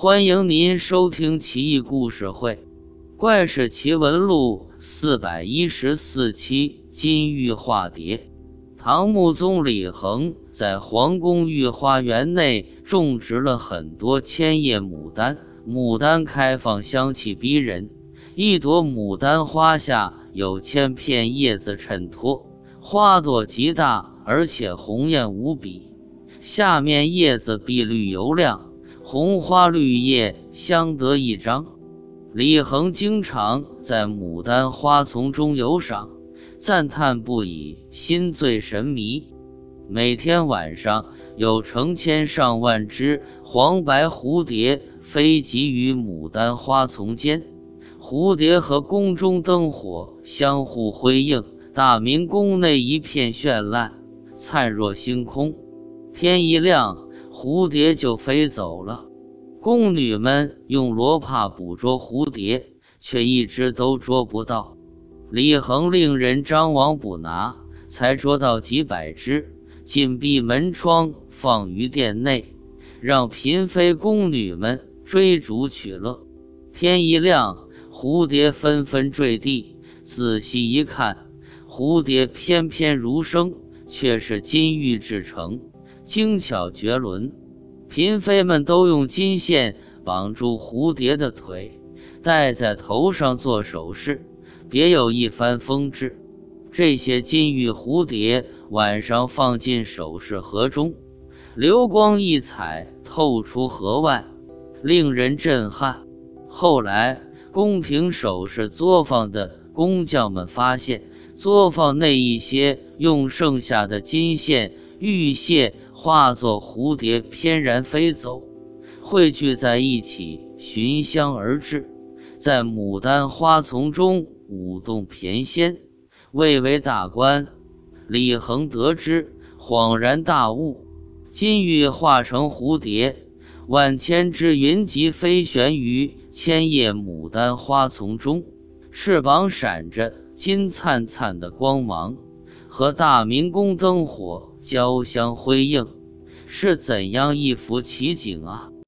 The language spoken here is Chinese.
欢迎您收听《奇异故事会·怪事奇闻录》四百一十四期《金玉化蝶》。唐穆宗李恒在皇宫御花园内种植了很多千叶牡丹，牡丹开放，香气逼人。一朵牡丹花下有千片叶子衬托，花朵极大，而且红艳无比。下面叶子碧绿油亮。红花绿叶相得益彰，李恒经常在牡丹花丛中游赏，赞叹不已，心醉神迷。每天晚上，有成千上万只黄白蝴蝶飞集于牡丹花丛间，蝴蝶和宫中灯火相互辉映，大明宫内一片绚烂，灿若星空。天一亮。蝴蝶就飞走了，宫女们用罗帕捕捉蝴蝶，却一只都捉不到。李恒令人张网捕拿，才捉到几百只，紧闭门窗，放于殿内，让嫔妃宫女们追逐取乐。天一亮，蝴蝶纷纷坠地，仔细一看，蝴蝶翩翩如生，却是金玉制成。精巧绝伦，嫔妃们都用金线绑住蝴蝶的腿，戴在头上做首饰，别有一番风致。这些金玉蝴蝶晚上放进首饰盒中，流光溢彩，透出盒外，令人震撼。后来，宫廷首饰作坊的工匠们发现，作坊内一些用剩下的金线、玉屑。化作蝴蝶翩然飞走，汇聚在一起，寻香而至，在牡丹花丛中舞动翩跹。未为大官，李恒得知，恍然大悟：金玉化成蝴蝶，万千只云集飞旋于千叶牡丹花丛中，翅膀闪着金灿灿的光芒，和大明宫灯火。交相辉映，是怎样一幅奇景啊！